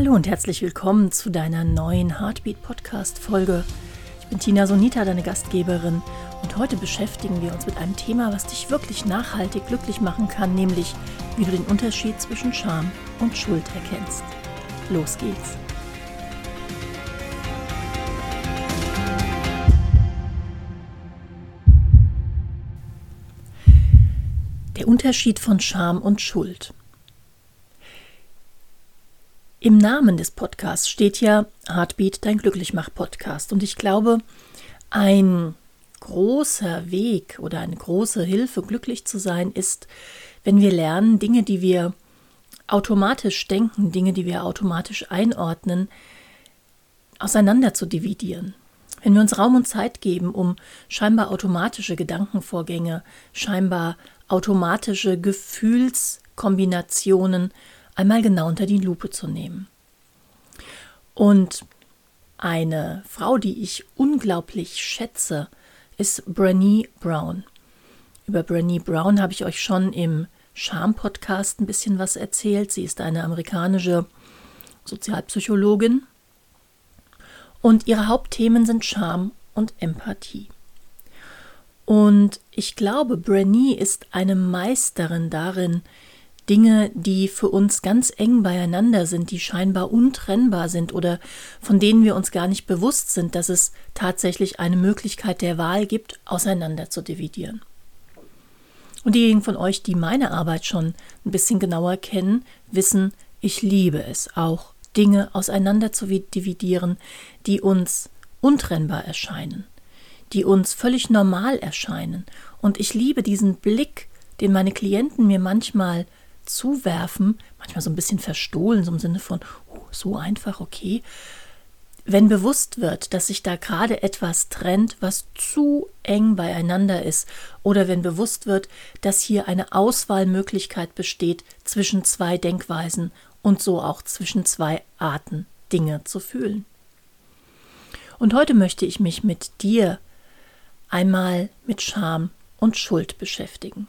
Hallo und herzlich willkommen zu deiner neuen Heartbeat Podcast Folge. Ich bin Tina Sonita, deine Gastgeberin, und heute beschäftigen wir uns mit einem Thema, was dich wirklich nachhaltig glücklich machen kann, nämlich wie du den Unterschied zwischen Scham und Schuld erkennst. Los geht's. Der Unterschied von Scham und Schuld. Im Namen des Podcasts steht ja Heartbeat, dein Glücklichmach-Podcast. Und ich glaube, ein großer Weg oder eine große Hilfe, glücklich zu sein, ist, wenn wir lernen, Dinge, die wir automatisch denken, Dinge, die wir automatisch einordnen, auseinander zu dividieren. Wenn wir uns Raum und Zeit geben, um scheinbar automatische Gedankenvorgänge, scheinbar automatische Gefühlskombinationen einmal genau unter die Lupe zu nehmen. Und eine Frau, die ich unglaublich schätze, ist Brené Brown. Über Brené Brown habe ich euch schon im Charm-Podcast ein bisschen was erzählt. Sie ist eine amerikanische Sozialpsychologin und ihre Hauptthemen sind Charme und Empathie. Und ich glaube, Brené ist eine Meisterin darin, Dinge, die für uns ganz eng beieinander sind, die scheinbar untrennbar sind oder von denen wir uns gar nicht bewusst sind, dass es tatsächlich eine Möglichkeit der Wahl gibt, auseinander zu dividieren. Und diejenigen von euch, die meine Arbeit schon ein bisschen genauer kennen, wissen, ich liebe es auch, Dinge auseinander zu dividieren, die uns untrennbar erscheinen, die uns völlig normal erscheinen. Und ich liebe diesen Blick, den meine Klienten mir manchmal zuwerfen, manchmal so ein bisschen verstohlen, so im Sinne von, oh, so einfach, okay. Wenn bewusst wird, dass sich da gerade etwas trennt, was zu eng beieinander ist, oder wenn bewusst wird, dass hier eine Auswahlmöglichkeit besteht zwischen zwei Denkweisen und so auch zwischen zwei Arten, Dinge zu fühlen. Und heute möchte ich mich mit dir einmal mit Scham und Schuld beschäftigen.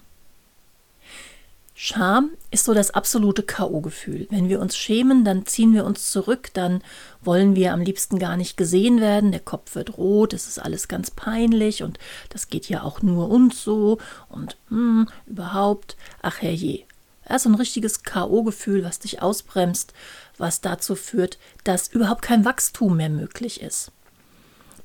Scham ist so das absolute K.O.-Gefühl. Wenn wir uns schämen, dann ziehen wir uns zurück, dann wollen wir am liebsten gar nicht gesehen werden, der Kopf wird rot, es ist alles ganz peinlich und das geht ja auch nur uns so und hm, überhaupt, ach herrje. Ja, so ein richtiges K.O.-Gefühl, was dich ausbremst, was dazu führt, dass überhaupt kein Wachstum mehr möglich ist.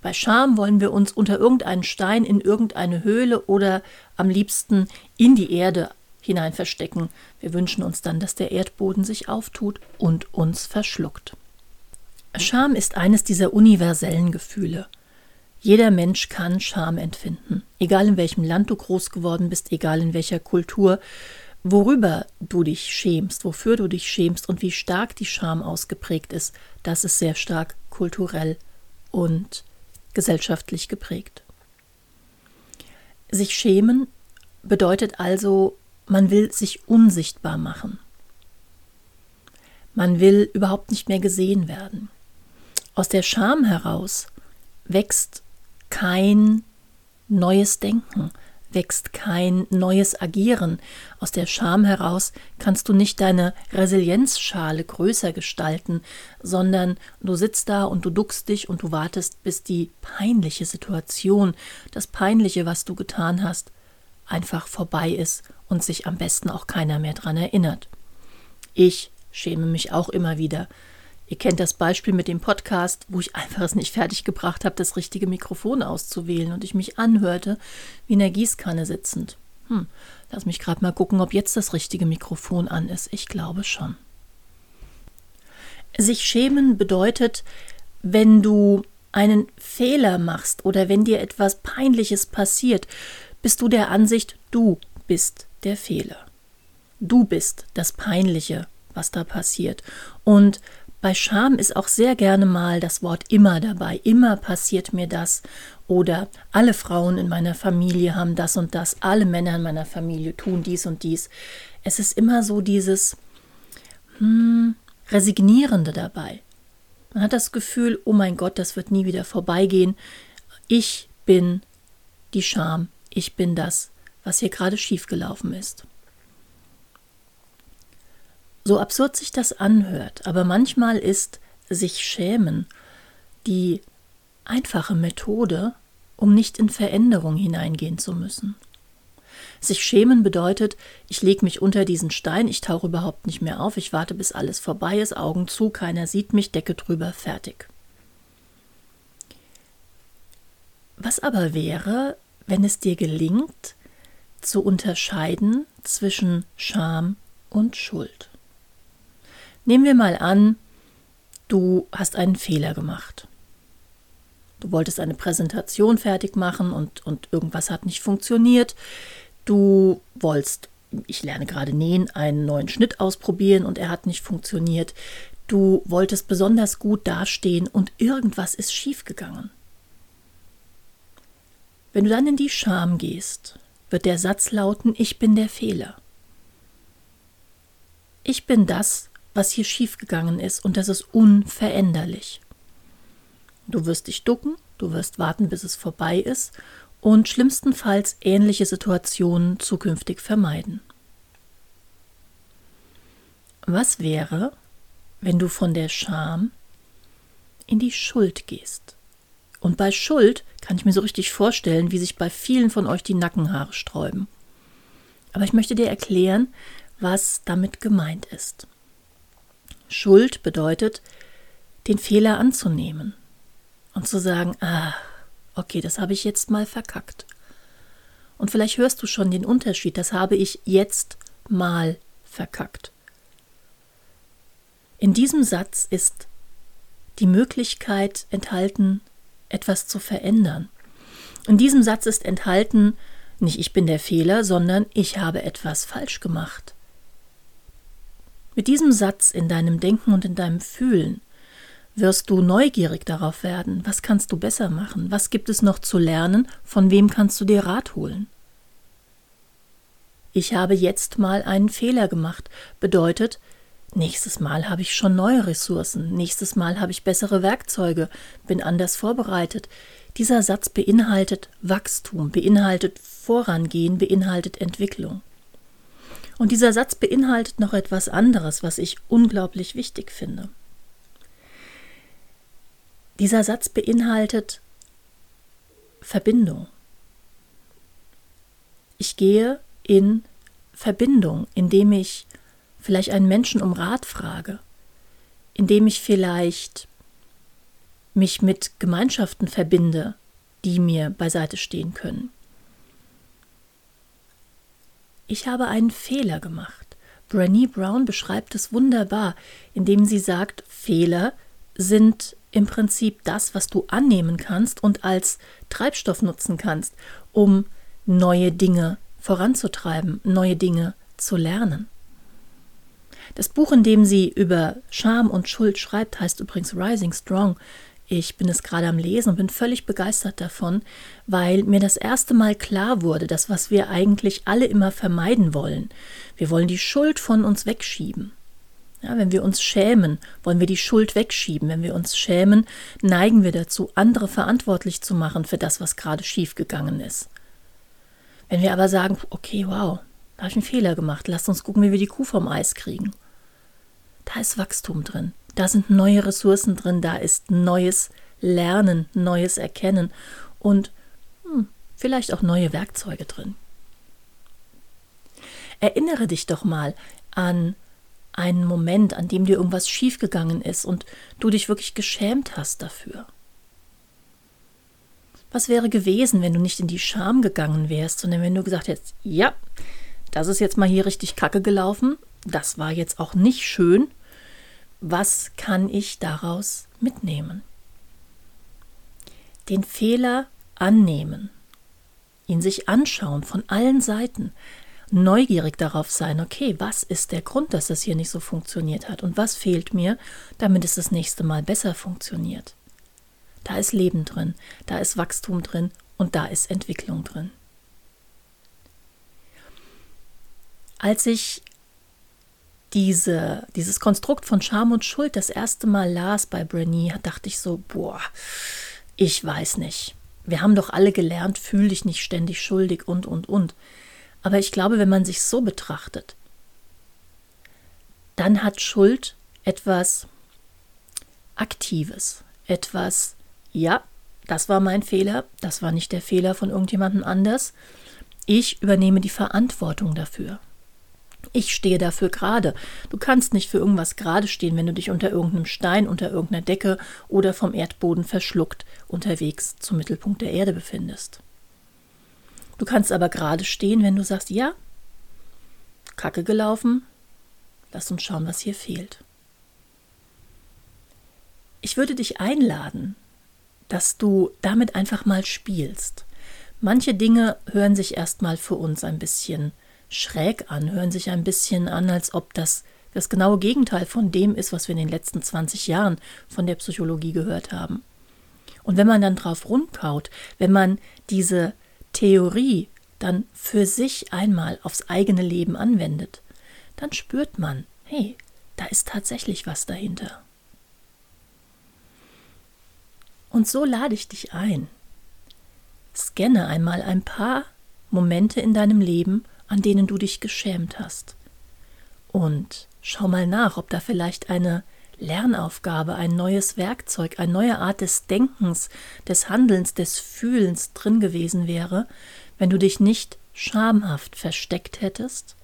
Bei Scham wollen wir uns unter irgendeinen Stein in irgendeine Höhle oder am liebsten in die Erde hinein verstecken. Wir wünschen uns dann, dass der Erdboden sich auftut und uns verschluckt. Scham ist eines dieser universellen Gefühle. Jeder Mensch kann Scham empfinden, egal in welchem Land du groß geworden bist, egal in welcher Kultur, worüber du dich schämst, wofür du dich schämst und wie stark die Scham ausgeprägt ist, das ist sehr stark kulturell und gesellschaftlich geprägt. Sich schämen bedeutet also man will sich unsichtbar machen. Man will überhaupt nicht mehr gesehen werden. Aus der Scham heraus wächst kein neues Denken, wächst kein neues Agieren. Aus der Scham heraus kannst du nicht deine Resilienzschale größer gestalten, sondern du sitzt da und du duckst dich und du wartest, bis die peinliche Situation, das Peinliche, was du getan hast, einfach vorbei ist und sich am besten auch keiner mehr dran erinnert. Ich schäme mich auch immer wieder. Ihr kennt das Beispiel mit dem Podcast, wo ich einfach es nicht fertig gebracht habe, das richtige Mikrofon auszuwählen und ich mich anhörte, wie in der Gießkanne sitzend. Hm, lass mich gerade mal gucken, ob jetzt das richtige Mikrofon an ist. Ich glaube schon. Sich schämen bedeutet, wenn du einen Fehler machst oder wenn dir etwas Peinliches passiert, bist du der Ansicht, du bist der Fehler. Du bist das Peinliche, was da passiert. Und bei Scham ist auch sehr gerne mal das Wort immer dabei. Immer passiert mir das. Oder alle Frauen in meiner Familie haben das und das. Alle Männer in meiner Familie tun dies und dies. Es ist immer so dieses hm, Resignierende dabei. Man hat das Gefühl, oh mein Gott, das wird nie wieder vorbeigehen. Ich bin die Scham. Ich bin das, was hier gerade schiefgelaufen ist. So absurd sich das anhört, aber manchmal ist sich schämen die einfache Methode, um nicht in Veränderung hineingehen zu müssen. Sich schämen bedeutet, ich lege mich unter diesen Stein, ich tauche überhaupt nicht mehr auf, ich warte, bis alles vorbei ist, Augen zu, keiner sieht mich, Decke drüber, fertig. Was aber wäre, wenn es dir gelingt, zu unterscheiden zwischen Scham und Schuld? Nehmen wir mal an, du hast einen Fehler gemacht. Du wolltest eine Präsentation fertig machen und, und irgendwas hat nicht funktioniert. Du wolltest, ich lerne gerade nähen, einen neuen Schnitt ausprobieren und er hat nicht funktioniert. Du wolltest besonders gut dastehen und irgendwas ist schiefgegangen. Wenn du dann in die Scham gehst, wird der Satz lauten, ich bin der Fehler. Ich bin das, was hier schiefgegangen ist, und das ist unveränderlich. Du wirst dich ducken, du wirst warten, bis es vorbei ist und schlimmstenfalls ähnliche Situationen zukünftig vermeiden. Was wäre, wenn du von der Scham in die Schuld gehst? Und bei Schuld kann ich mir so richtig vorstellen, wie sich bei vielen von euch die Nackenhaare sträuben. Aber ich möchte dir erklären, was damit gemeint ist. Schuld bedeutet, den Fehler anzunehmen und zu sagen, ah, okay, das habe ich jetzt mal verkackt. Und vielleicht hörst du schon den Unterschied, das habe ich jetzt mal verkackt. In diesem Satz ist die Möglichkeit enthalten, etwas zu verändern. In diesem Satz ist enthalten, nicht ich bin der Fehler, sondern ich habe etwas falsch gemacht. Mit diesem Satz in deinem Denken und in deinem Fühlen wirst du neugierig darauf werden, was kannst du besser machen, was gibt es noch zu lernen, von wem kannst du dir Rat holen. Ich habe jetzt mal einen Fehler gemacht, bedeutet, nächstes Mal habe ich schon neue Ressourcen, nächstes Mal habe ich bessere Werkzeuge, bin anders vorbereitet. Dieser Satz beinhaltet Wachstum, beinhaltet Vorangehen, beinhaltet Entwicklung. Und dieser Satz beinhaltet noch etwas anderes, was ich unglaublich wichtig finde. Dieser Satz beinhaltet Verbindung. Ich gehe in Verbindung, indem ich vielleicht einen Menschen um Rat frage, indem ich vielleicht mich mit Gemeinschaften verbinde, die mir beiseite stehen können. Ich habe einen Fehler gemacht. Brené Brown beschreibt es wunderbar, indem sie sagt, Fehler sind im Prinzip das, was du annehmen kannst und als Treibstoff nutzen kannst, um neue Dinge voranzutreiben, neue Dinge zu lernen. Das Buch, in dem sie über Scham und Schuld schreibt, heißt übrigens Rising Strong. Ich bin es gerade am Lesen und bin völlig begeistert davon, weil mir das erste Mal klar wurde, dass was wir eigentlich alle immer vermeiden wollen. Wir wollen die Schuld von uns wegschieben. Ja, wenn wir uns schämen, wollen wir die Schuld wegschieben. Wenn wir uns schämen, neigen wir dazu, andere verantwortlich zu machen für das, was gerade schiefgegangen ist. Wenn wir aber sagen, okay, wow, da habe ich einen Fehler gemacht, lasst uns gucken, wie wir die Kuh vom Eis kriegen. Da ist Wachstum drin, da sind neue Ressourcen drin, da ist neues Lernen, neues Erkennen und hm, vielleicht auch neue Werkzeuge drin. Erinnere dich doch mal an einen Moment, an dem dir irgendwas schiefgegangen ist und du dich wirklich geschämt hast dafür? Was wäre gewesen, wenn du nicht in die Scham gegangen wärst, sondern wenn du gesagt hättest, ja, das ist jetzt mal hier richtig kacke gelaufen, das war jetzt auch nicht schön, was kann ich daraus mitnehmen? Den Fehler annehmen, ihn sich anschauen von allen Seiten, neugierig darauf sein, okay, was ist der Grund, dass das hier nicht so funktioniert hat und was fehlt mir, damit es das nächste Mal besser funktioniert. Da ist Leben drin, da ist Wachstum drin und da ist Entwicklung drin. Als ich diese, dieses Konstrukt von Scham und Schuld das erste Mal las bei Brené, dachte ich so, boah, ich weiß nicht. Wir haben doch alle gelernt, fühl dich nicht ständig schuldig und, und, und. Aber ich glaube, wenn man sich so betrachtet, dann hat Schuld etwas Aktives, etwas, ja, das war mein Fehler, das war nicht der Fehler von irgendjemandem anders. Ich übernehme die Verantwortung dafür. Ich stehe dafür gerade. Du kannst nicht für irgendwas gerade stehen, wenn du dich unter irgendeinem Stein, unter irgendeiner Decke oder vom Erdboden verschluckt unterwegs zum Mittelpunkt der Erde befindest. Du kannst aber gerade stehen, wenn du sagst, ja, Kacke gelaufen, lass uns schauen, was hier fehlt. Ich würde dich einladen, dass du damit einfach mal spielst. Manche Dinge hören sich erstmal für uns ein bisschen schräg an, hören sich ein bisschen an, als ob das das genaue Gegenteil von dem ist, was wir in den letzten 20 Jahren von der Psychologie gehört haben. Und wenn man dann drauf rumkaut, wenn man diese Theorie dann für sich einmal aufs eigene Leben anwendet, dann spürt man, hey, da ist tatsächlich was dahinter. Und so lade ich dich ein. Scanne einmal ein paar Momente in deinem Leben, an denen du dich geschämt hast. Und schau mal nach, ob da vielleicht eine Lernaufgabe, ein neues Werkzeug, eine neue Art des Denkens, des Handelns, des Fühlens drin gewesen wäre, wenn du dich nicht schamhaft versteckt hättest,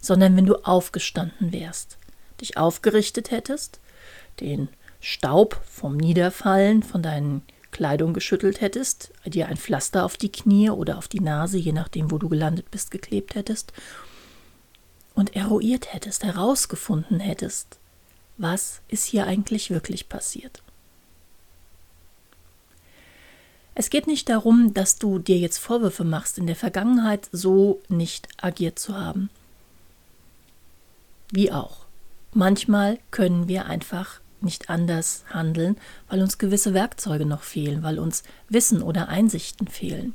sondern wenn du aufgestanden wärst, dich aufgerichtet hättest, den Staub vom Niederfallen von deinen Kleidung geschüttelt hättest, dir ein Pflaster auf die Knie oder auf die Nase, je nachdem, wo du gelandet bist, geklebt hättest und eruiert hättest, herausgefunden hättest, was ist hier eigentlich wirklich passiert. Es geht nicht darum, dass du dir jetzt Vorwürfe machst, in der Vergangenheit so nicht agiert zu haben. Wie auch. Manchmal können wir einfach nicht anders handeln, weil uns gewisse Werkzeuge noch fehlen, weil uns Wissen oder Einsichten fehlen.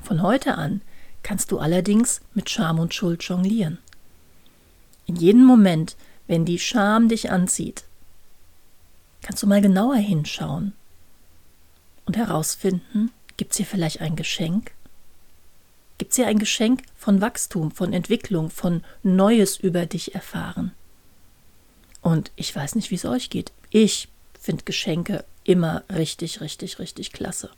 Von heute an kannst du allerdings mit Scham und Schuld jonglieren. In jedem Moment, wenn die Scham dich anzieht, kannst du mal genauer hinschauen und herausfinden, gibt es hier vielleicht ein Geschenk? Gibt es hier ein Geschenk von Wachstum, von Entwicklung, von Neues über dich erfahren? Und ich weiß nicht, wie es euch geht. Ich finde Geschenke immer richtig, richtig, richtig klasse.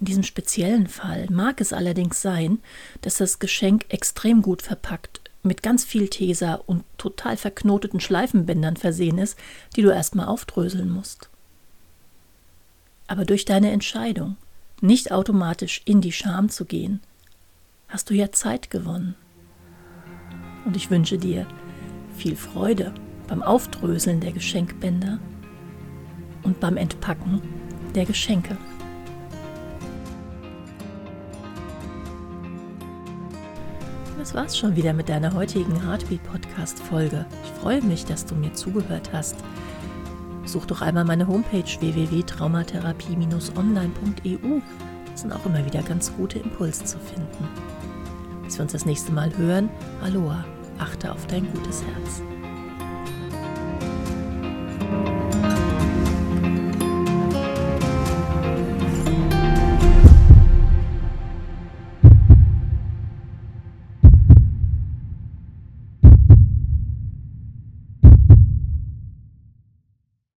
In diesem speziellen Fall mag es allerdings sein, dass das Geschenk extrem gut verpackt, mit ganz viel Tesa und total verknoteten Schleifenbändern versehen ist, die du erstmal aufdröseln musst. Aber durch deine Entscheidung, nicht automatisch in die Scham zu gehen, hast du ja Zeit gewonnen. Und ich wünsche dir, viel Freude beim Aufdröseln der Geschenkbänder und beim Entpacken der Geschenke. Das war's schon wieder mit deiner heutigen Heartbeat Podcast Folge. Ich freue mich, dass du mir zugehört hast. Such doch einmal meine Homepage www.traumatherapie-online.eu. Da sind auch immer wieder ganz gute Impulse zu finden. Bis wir uns das nächste Mal hören, Aloha achte auf dein gutes Herz.